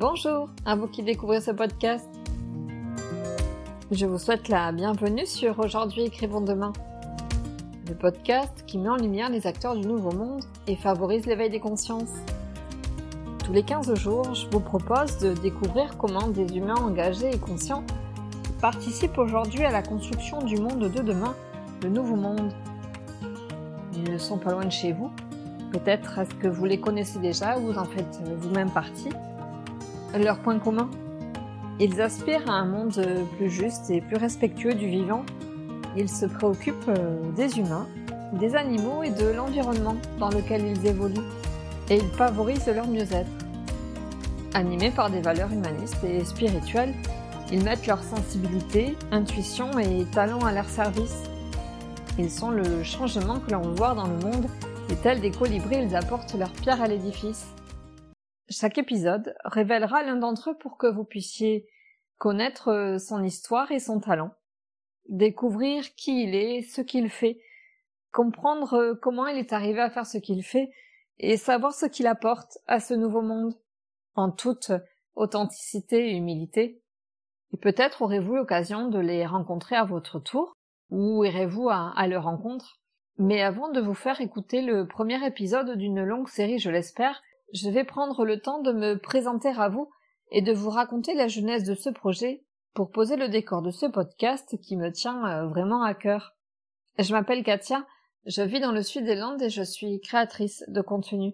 Bonjour à vous qui découvrez ce podcast. Je vous souhaite la bienvenue sur Aujourd'hui écrivons demain, le podcast qui met en lumière les acteurs du nouveau monde et favorise l'éveil des consciences. Tous les 15 jours, je vous propose de découvrir comment des humains engagés et conscients participent aujourd'hui à la construction du monde de demain, le nouveau monde. Ils ne sont pas loin de chez vous. Peut-être est-ce que vous les connaissez déjà ou vous en faites vous-même partie. Leur point commun Ils aspirent à un monde plus juste et plus respectueux du vivant. Ils se préoccupent euh, des humains, des animaux et de l'environnement dans lequel ils évoluent. Et ils favorisent leur mieux-être. Animés par des valeurs humanistes et spirituelles, ils mettent leur sensibilité, intuition et talent à leur service. Ils sont le changement que l'on voit dans le monde et tels des colibris, ils apportent leur pierre à l'édifice. Chaque épisode révélera l'un d'entre eux pour que vous puissiez connaître euh, son histoire et son talent, découvrir qui il est, ce qu'il fait, comprendre euh, comment il est arrivé à faire ce qu'il fait et savoir ce qu'il apporte à ce nouveau monde, en toute authenticité et humilité. Et peut-être aurez-vous l'occasion de les rencontrer à votre tour, ou irez-vous à, à leur rencontre. Mais avant de vous faire écouter le premier épisode d'une longue série, je l'espère, je vais prendre le temps de me présenter à vous et de vous raconter la jeunesse de ce projet pour poser le décor de ce podcast qui me tient euh, vraiment à cœur. Je m'appelle Katia, je vis dans le sud des Landes et je suis créatrice de contenu.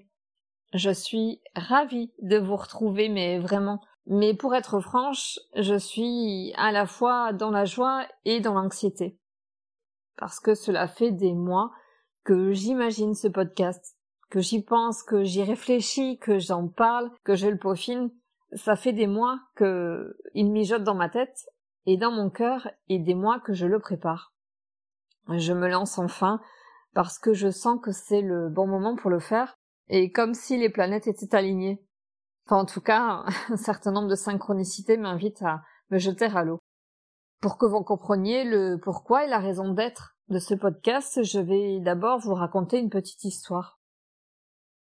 Je suis ravie de vous retrouver, mais vraiment. Mais pour être franche, je suis à la fois dans la joie et dans l'anxiété. Parce que cela fait des mois que j'imagine ce podcast que j'y pense, que j'y réfléchis, que j'en parle, que je le peaufine, ça fait des mois que il mijote dans ma tête et dans mon cœur et des mois que je le prépare. Je me lance enfin parce que je sens que c'est le bon moment pour le faire et comme si les planètes étaient alignées. Enfin, en tout cas, un certain nombre de synchronicités m'invitent à me jeter à l'eau. Pour que vous compreniez le pourquoi et la raison d'être de ce podcast, je vais d'abord vous raconter une petite histoire.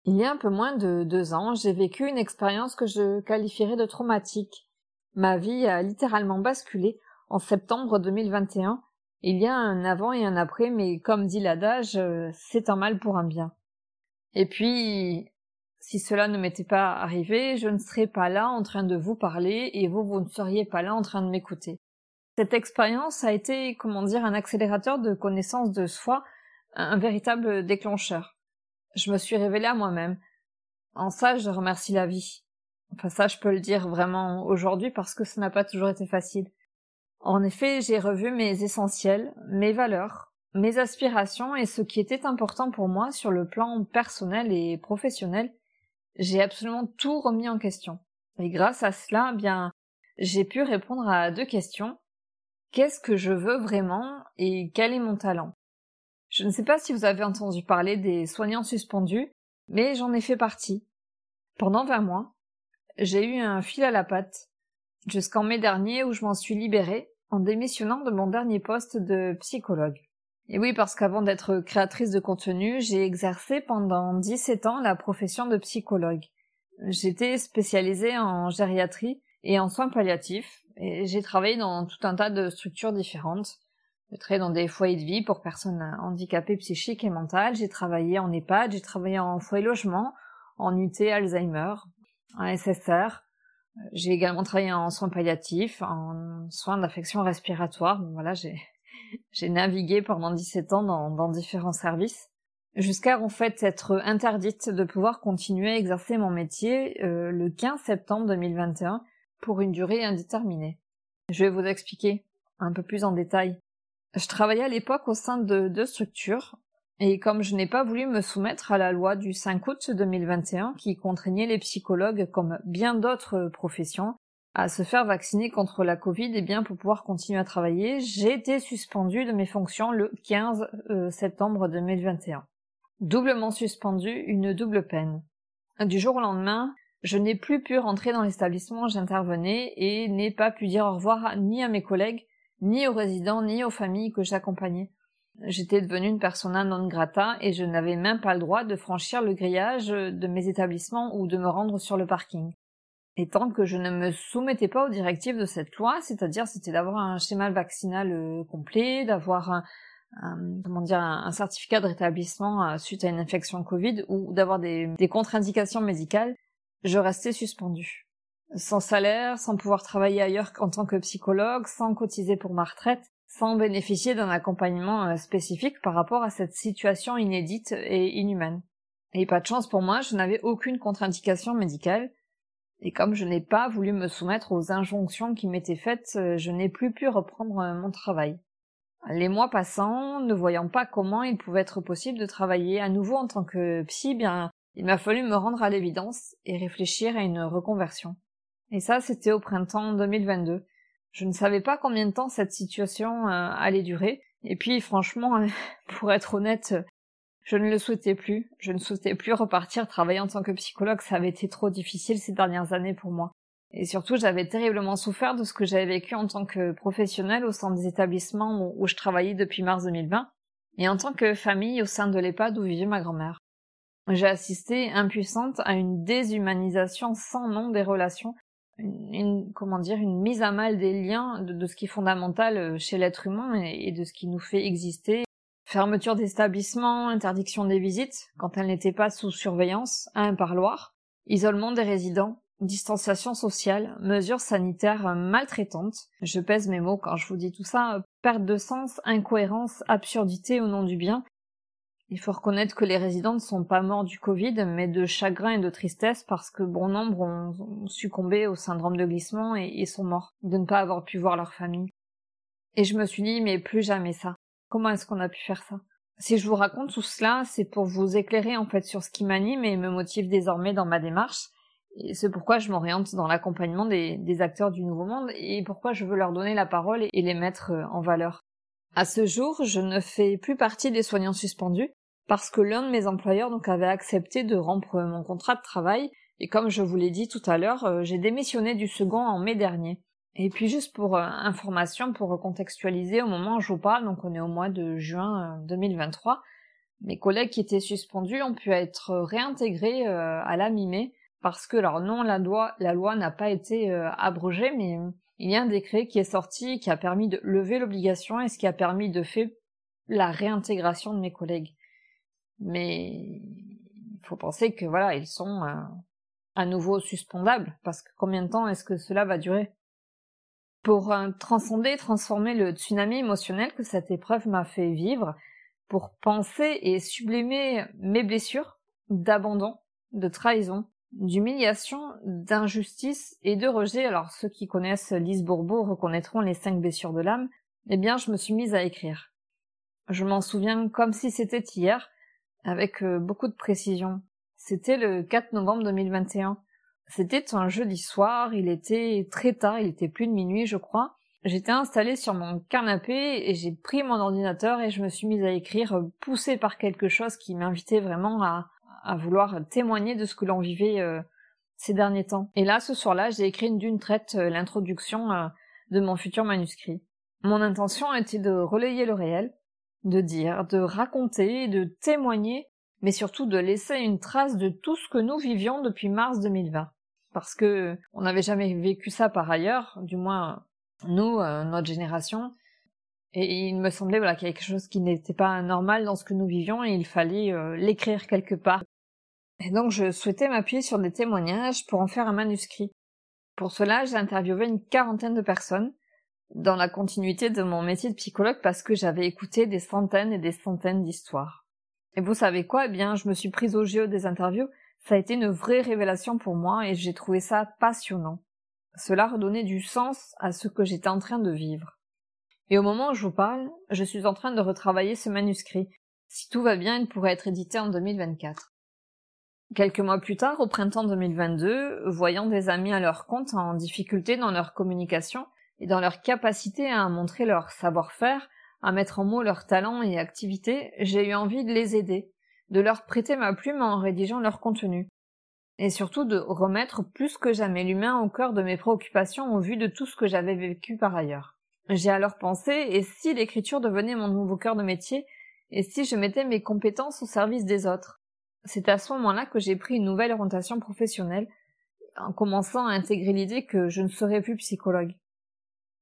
Il y a un peu moins de deux ans, j'ai vécu une expérience que je qualifierais de traumatique. Ma vie a littéralement basculé en septembre 2021. Il y a un avant et un après, mais comme dit l'adage, euh, c'est un mal pour un bien. Et puis, si cela ne m'était pas arrivé, je ne serais pas là en train de vous parler et vous, vous ne seriez pas là en train de m'écouter. Cette expérience a été, comment dire, un accélérateur de connaissance de soi, un véritable déclencheur je me suis révélée à moi-même. En ça, je remercie la vie. Enfin, ça, je peux le dire vraiment aujourd'hui parce que ça n'a pas toujours été facile. En effet, j'ai revu mes essentiels, mes valeurs, mes aspirations et ce qui était important pour moi sur le plan personnel et professionnel. J'ai absolument tout remis en question. Et grâce à cela, eh bien, j'ai pu répondre à deux questions. Qu'est-ce que je veux vraiment et quel est mon talent? Je ne sais pas si vous avez entendu parler des soignants suspendus, mais j'en ai fait partie. Pendant 20 mois, j'ai eu un fil à la patte, jusqu'en mai dernier où je m'en suis libérée en démissionnant de mon dernier poste de psychologue. Et oui, parce qu'avant d'être créatrice de contenu, j'ai exercé pendant 17 ans la profession de psychologue. J'étais spécialisée en gériatrie et en soins palliatifs, et j'ai travaillé dans tout un tas de structures différentes, j'ai travaillé dans des foyers de vie pour personnes handicapées psychiques et mentales. J'ai travaillé en EHPAD, j'ai travaillé en foyer logement, en UT Alzheimer, en SSR. J'ai également travaillé en soins palliatifs, en soins d'affection respiratoire. Bon, voilà, j'ai, navigué pendant 17 ans dans, dans différents services jusqu'à en fait être interdite de pouvoir continuer à exercer mon métier euh, le 15 septembre 2021 pour une durée indéterminée. Je vais vous expliquer un peu plus en détail. Je travaillais à l'époque au sein de deux structures, et comme je n'ai pas voulu me soumettre à la loi du 5 août 2021 qui contraignait les psychologues comme bien d'autres professions à se faire vacciner contre la Covid et bien pour pouvoir continuer à travailler, j'ai été suspendue de mes fonctions le 15 euh, septembre 2021. Doublement suspendue, une double peine. Du jour au lendemain, je n'ai plus pu rentrer dans l'établissement où j'intervenais et n'ai pas pu dire au revoir ni à mes collègues ni aux résidents, ni aux familles que j'accompagnais. J'étais devenue une persona non grata et je n'avais même pas le droit de franchir le grillage de mes établissements ou de me rendre sur le parking. Et tant que je ne me soumettais pas aux directives de cette loi, c'est-à-dire c'était d'avoir un schéma vaccinal euh, complet, d'avoir un, comment dire un, certificat de rétablissement euh, suite à une infection Covid ou d'avoir des, des contre-indications médicales, je restais suspendue. Sans salaire, sans pouvoir travailler ailleurs qu'en tant que psychologue, sans cotiser pour ma retraite, sans bénéficier d'un accompagnement euh, spécifique par rapport à cette situation inédite et inhumaine. Et pas de chance pour moi, je n'avais aucune contre-indication médicale, et comme je n'ai pas voulu me soumettre aux injonctions qui m'étaient faites, euh, je n'ai plus pu reprendre euh, mon travail. Les mois passant, ne voyant pas comment il pouvait être possible de travailler à nouveau en tant que psy, bien, il m'a fallu me rendre à l'évidence et réfléchir à une reconversion. Et ça, c'était au printemps 2022. Je ne savais pas combien de temps cette situation euh, allait durer. Et puis, franchement, pour être honnête, je ne le souhaitais plus. Je ne souhaitais plus repartir travailler en tant que psychologue. Ça avait été trop difficile ces dernières années pour moi. Et surtout, j'avais terriblement souffert de ce que j'avais vécu en tant que professionnelle au sein des établissements où je travaillais depuis mars 2020 et en tant que famille au sein de l'EHPAD où vivait ma grand-mère. J'ai assisté impuissante à une déshumanisation sans nom des relations, une, comment dire, une mise à mal des liens de, ce qui est fondamental euh, chez l'être humain et de ce qui nous fait exister. Fermeture d'établissements, interdiction des visites, quand elles n'étaient pas sous surveillance, à un parloir, isolement des résidents, distanciation sociale, mesures sanitaires maltraitantes, je pèse mes mots quand je vous dis tout ça, perte de sens, incohérence, absurdité au nom du bien. Il faut reconnaître que les résidents ne sont pas morts du Covid, mais de chagrin et de tristesse parce que bon nombre ont succombé au syndrome de glissement et, sont morts de ne pas avoir pu voir leur famille. Et je me suis dit, mais plus jamais ça. Comment est-ce qu'on a pu faire ça? Si je vous raconte tout cela, c'est pour vous éclairer en fait sur ce qui m'anime et me motive désormais dans ma démarche. Et c'est pourquoi je m'oriente dans l'accompagnement des, acteurs du Nouveau Monde et pourquoi je veux leur donner la parole et les mettre en valeur. À ce jour, je ne fais plus partie des soignants suspendus parce que l'un de mes employeurs donc avait accepté de rompre mon contrat de travail et comme je vous l'ai dit tout à l'heure, euh, j'ai démissionné du second en mai dernier. Et puis juste pour euh, information, pour recontextualiser, au moment où je vous parle, donc on est au mois de juin 2023, euh, mes collègues qui étaient suspendus ont pu être réintégrés à la mi-mai, parce que, alors non, la loi, la loi n'a pas été abrogée, mais il y a un décret qui est sorti qui a permis de lever l'obligation et ce qui a permis de faire la réintégration de mes collègues. Mais il faut penser que voilà, ils sont à nouveau suspendables, parce que combien de temps est-ce que cela va durer? Pour euh, transcender, transformer le tsunami émotionnel que cette épreuve m'a fait vivre, pour penser et sublimer mes blessures d'abandon, de trahison, d'humiliation, d'injustice et de rejet. Alors ceux qui connaissent Lise Bourbeau reconnaîtront les cinq blessures de l'âme. Eh bien, je me suis mise à écrire. Je m'en souviens comme si c'était hier, avec euh, beaucoup de précision. C'était le 4 novembre 2021. C'était un jeudi soir, il était très tard, il était plus de minuit je crois. J'étais installée sur mon canapé et j'ai pris mon ordinateur et je me suis mise à écrire, poussée par quelque chose qui m'invitait vraiment à, vouloir témoigner de ce que l'on vivait euh, ces derniers temps. Et là, ce soir-là, j'ai écrit d'une traite euh, l'introduction euh, de mon futur manuscrit. Mon intention était de relayer le réel, de dire, de raconter, de témoigner, mais surtout de laisser une trace de tout ce que nous vivions depuis mars 2020 parce que on n'avait jamais vécu ça par ailleurs, du moins nous, euh, notre génération. Et il me semblait voilà qu'il y quelque chose qui n'était pas normal dans ce que nous vivions et il fallait euh, l'écrire quelque part. Et donc je souhaitais m'appuyer sur des témoignages pour en faire un manuscrit. Pour cela, j'ai interviewé une quarantaine de personnes dans la continuité de mon métier de psychologue parce que j'avais écouté des centaines et des centaines d'histoires. Et vous savez quoi? Eh bien, je me suis prise au jeu des interviews ça a été une vraie révélation pour moi et j'ai trouvé ça passionnant. Cela redonnait du sens à ce que j'étais en train de vivre. Et au moment où je vous parle, je suis en train de retravailler ce manuscrit. Si tout va bien, il pourrait être édité en 2024. Quelques mois plus tard, au printemps 2022, voyant des amis à leur compte en difficulté dans leur communication et dans leur capacité à montrer leur savoir-faire, à mettre en mots leurs talents et activités, j'ai eu envie de les aider, de leur prêter ma plume en rédigeant leur contenu, et surtout de remettre plus que jamais l'humain au cœur de mes préoccupations au vu de tout ce que j'avais vécu par ailleurs. J'ai alors pensé, et si l'écriture devenait mon nouveau cœur de métier, et si je mettais mes compétences au service des autres? C'est à ce moment-là que j'ai pris une nouvelle orientation professionnelle, en commençant à intégrer l'idée que je ne serais plus psychologue.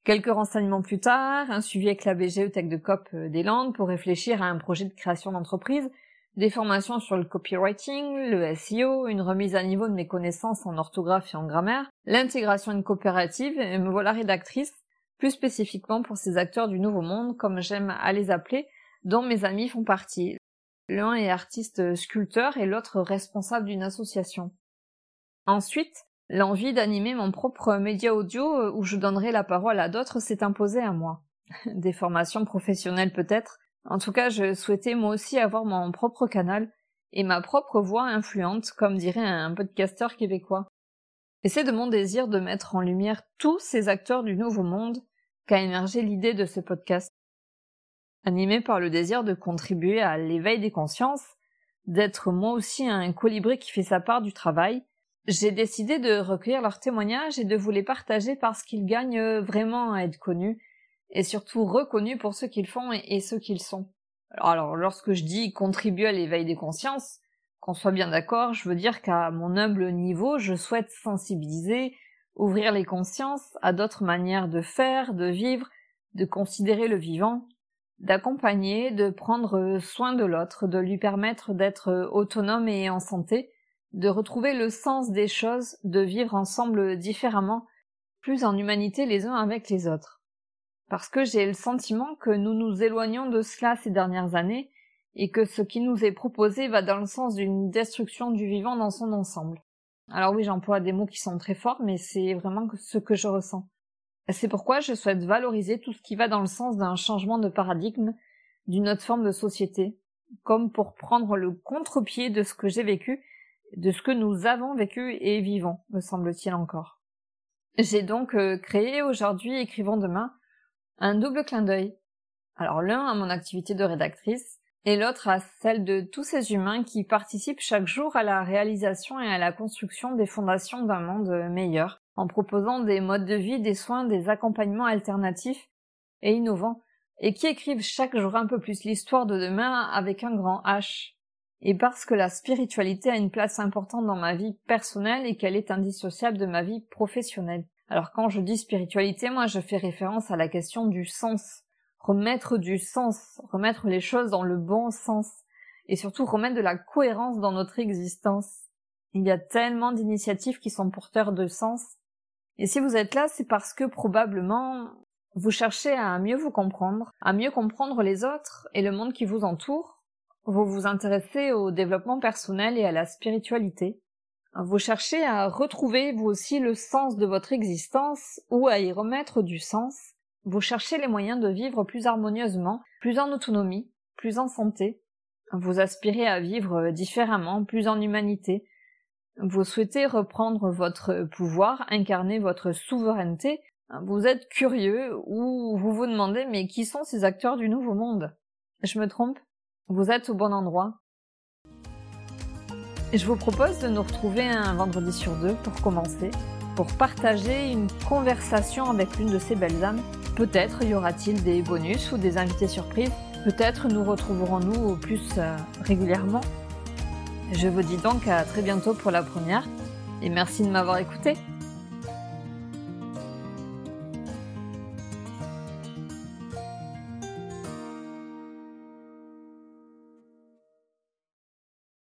Quelques renseignements plus tard, un suivi avec la BGE Tech de COP euh, des Landes pour réfléchir à un projet de création d'entreprise, des formations sur le copywriting, le SEO, une remise à niveau de mes connaissances en orthographe et en grammaire, l'intégration d'une coopérative, et me voilà rédactrice, plus spécifiquement pour ces acteurs du nouveau monde, comme j'aime à les appeler, dont mes amis font partie. L'un est artiste sculpteur et l'autre responsable d'une association. Ensuite, l'envie d'animer mon propre média audio euh, où je donnerai la parole à d'autres s'est imposée à moi. Des formations professionnelles peut-être. En tout cas, je souhaitais moi aussi avoir mon propre canal et ma propre voix influente, comme dirait un podcasteur québécois. Et c'est de mon désir de mettre en lumière tous ces acteurs du nouveau monde qu'a émergé l'idée de ce podcast. Animé par le désir de contribuer à l'éveil des consciences, d'être moi aussi un colibri qui fait sa part du travail, j'ai décidé de recueillir leurs témoignages et de vous les partager parce qu'ils gagnent vraiment à être connus et surtout reconnus pour ce qu'ils font et, ce qu'ils sont. Alors, lorsque je dis contribuer à l'éveil des consciences, qu'on soit bien d'accord, je veux dire qu'à mon humble niveau, je souhaite sensibiliser, ouvrir les consciences à d'autres manières de faire, de vivre, de considérer le vivant, d'accompagner, de prendre soin de l'autre, de lui permettre d'être autonome et en santé, de retrouver le sens des choses, de vivre ensemble différemment, plus en humanité les uns avec les autres. Parce que j'ai le sentiment que nous nous éloignons de cela ces dernières années, et que ce qui nous est proposé va dans le sens d'une destruction du vivant dans son ensemble. Alors oui, j'emploie des mots qui sont très forts, mais c'est vraiment ce que je ressens. C'est pourquoi je souhaite valoriser tout ce qui va dans le sens d'un changement de paradigme, d'une autre forme de société, comme pour prendre le contre-pied de ce que j'ai vécu de ce que nous avons vécu et vivons, me semble-t-il encore. J'ai donc euh, créé aujourd'hui Écrivons demain un double clin d'œil. Alors l'un à mon activité de rédactrice et l'autre à celle de tous ces humains qui participent chaque jour à la réalisation et à la construction des fondations d'un monde meilleur, en proposant des modes de vie, des soins, des accompagnements alternatifs et innovants, et qui écrivent chaque jour un peu plus l'histoire de demain avec un grand H, et parce que la spiritualité a une place importante dans ma vie personnelle et qu'elle est indissociable de ma vie professionnelle. Alors quand je dis spiritualité, moi je fais référence à la question du sens. Remettre du sens, remettre les choses dans le bon sens, et surtout remettre de la cohérence dans notre existence. Il y a tellement d'initiatives qui sont porteurs de sens. Et si vous êtes là, c'est parce que probablement vous cherchez à mieux vous comprendre, à mieux comprendre les autres et le monde qui vous entoure, vous vous intéressez au développement personnel et à la spiritualité. Vous cherchez à retrouver vous aussi le sens de votre existence ou à y remettre du sens. Vous cherchez les moyens de vivre plus harmonieusement, plus en autonomie, plus en santé. Vous aspirez à vivre différemment, plus en humanité. Vous souhaitez reprendre votre pouvoir, incarner votre souveraineté. Vous êtes curieux ou vous vous demandez mais qui sont ces acteurs du nouveau monde? Je me trompe? Vous êtes au bon endroit. Je vous propose de nous retrouver un vendredi sur deux pour commencer, pour partager une conversation avec l'une de ces belles âmes. Peut-être y aura-t-il des bonus ou des invités surprises. Peut-être nous retrouverons-nous plus euh, régulièrement. Je vous dis donc à très bientôt pour la première et merci de m'avoir écouté.